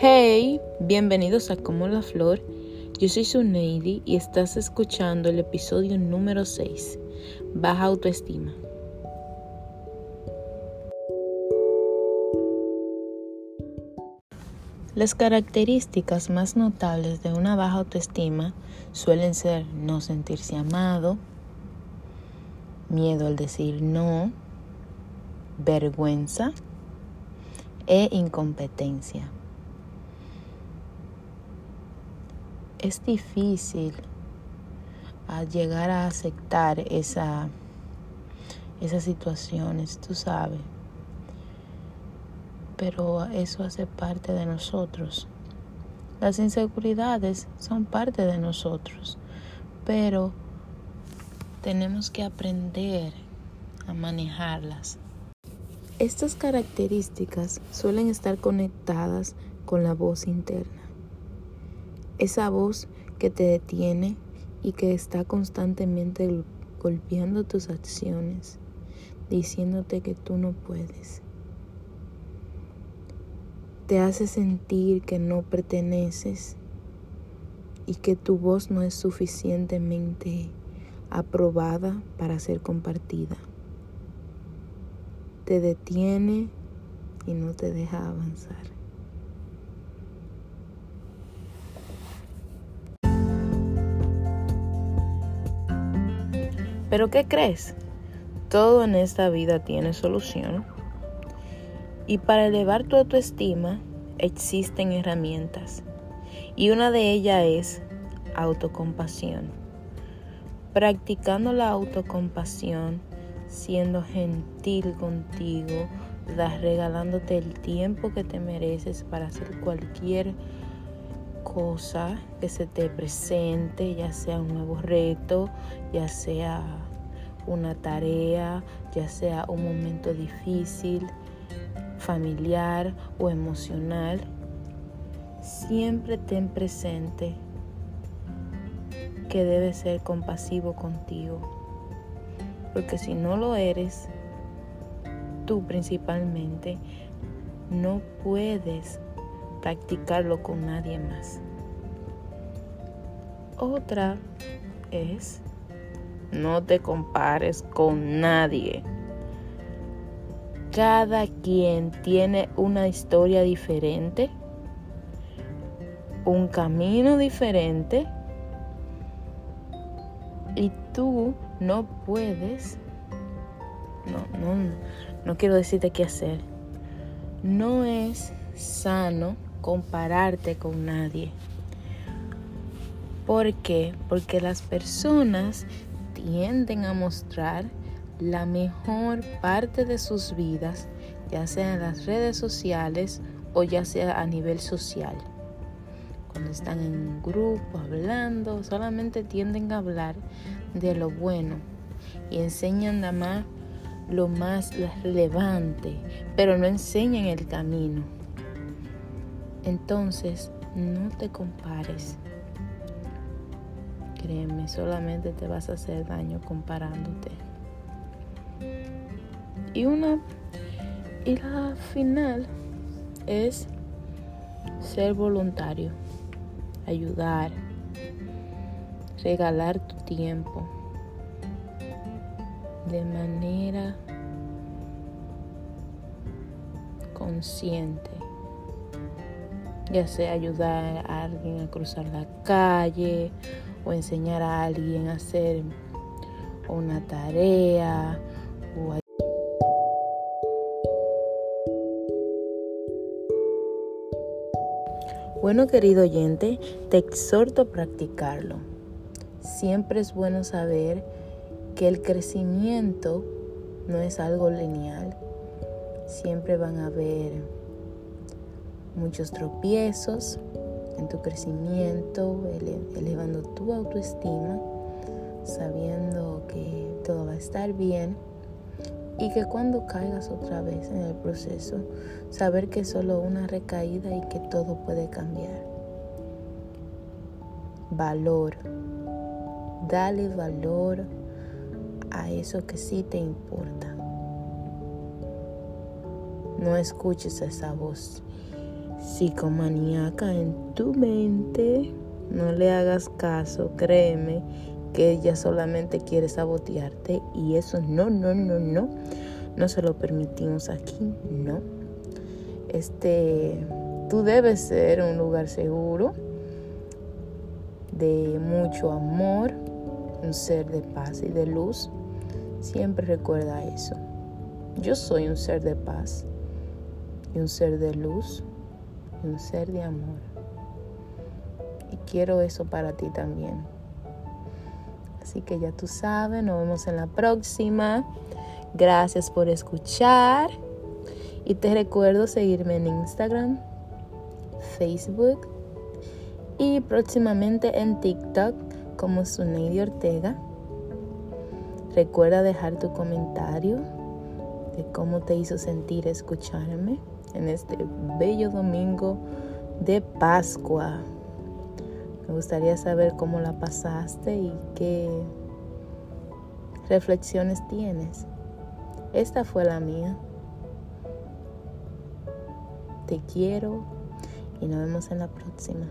Hey, bienvenidos a Como la Flor. Yo soy Suneidi y estás escuchando el episodio número 6, Baja Autoestima. Las características más notables de una baja autoestima suelen ser no sentirse amado, miedo al decir no, vergüenza e incompetencia. Es difícil llegar a aceptar esa, esas situaciones, tú sabes. Pero eso hace parte de nosotros. Las inseguridades son parte de nosotros, pero tenemos que aprender a manejarlas. Estas características suelen estar conectadas con la voz interna esa voz que te detiene y que está constantemente golpeando tus acciones, diciéndote que tú no puedes. Te hace sentir que no perteneces y que tu voz no es suficientemente aprobada para ser compartida. Te detiene y no te deja avanzar. Pero ¿qué crees? Todo en esta vida tiene solución. Y para elevar tu autoestima existen herramientas. Y una de ellas es autocompasión. Practicando la autocompasión, siendo gentil contigo, regalándote el tiempo que te mereces para hacer cualquier cosa que se te presente, ya sea un nuevo reto, ya sea una tarea, ya sea un momento difícil, familiar o emocional, siempre ten presente que debes ser compasivo contigo. Porque si no lo eres, tú principalmente, no puedes practicarlo con nadie más. Otra es no te compares con nadie. Cada quien tiene una historia diferente, un camino diferente y tú no puedes, no, no, no quiero decirte qué hacer. No es sano compararte con nadie. ¿Por qué? Porque las personas tienden a mostrar la mejor parte de sus vidas, ya sea en las redes sociales o ya sea a nivel social. Cuando están en un grupo hablando, solamente tienden a hablar de lo bueno y enseñan nada más lo más relevante, pero no enseñan el camino. Entonces, no te compares. Créeme, solamente te vas a hacer daño comparándote. Y una y la final es ser voluntario, ayudar, regalar tu tiempo de manera consciente ya sea ayudar a alguien a cruzar la calle o enseñar a alguien a hacer una tarea Bueno, querido oyente, te exhorto a practicarlo. Siempre es bueno saber que el crecimiento no es algo lineal. Siempre van a haber muchos tropiezos en tu crecimiento, elevando tu autoestima, sabiendo que todo va a estar bien y que cuando caigas otra vez en el proceso, saber que es solo una recaída y que todo puede cambiar. Valor. Dale valor a eso que sí te importa. No escuches esa voz psicomaníaca en tu mente. No le hagas caso, créeme que ella solamente quiere sabotearte y eso no, no, no, no. No se lo permitimos aquí, no. Este, tú debes ser un lugar seguro, de mucho amor, un ser de paz y de luz. Siempre recuerda eso. Yo soy un ser de paz y un ser de luz un ser de amor. Y quiero eso para ti también. Así que ya tú sabes, nos vemos en la próxima. Gracias por escuchar. Y te recuerdo seguirme en Instagram, Facebook y próximamente en TikTok como Suneidy Ortega. Recuerda dejar tu comentario de cómo te hizo sentir escucharme en este bello domingo de Pascua. Me gustaría saber cómo la pasaste y qué reflexiones tienes. Esta fue la mía. Te quiero y nos vemos en la próxima.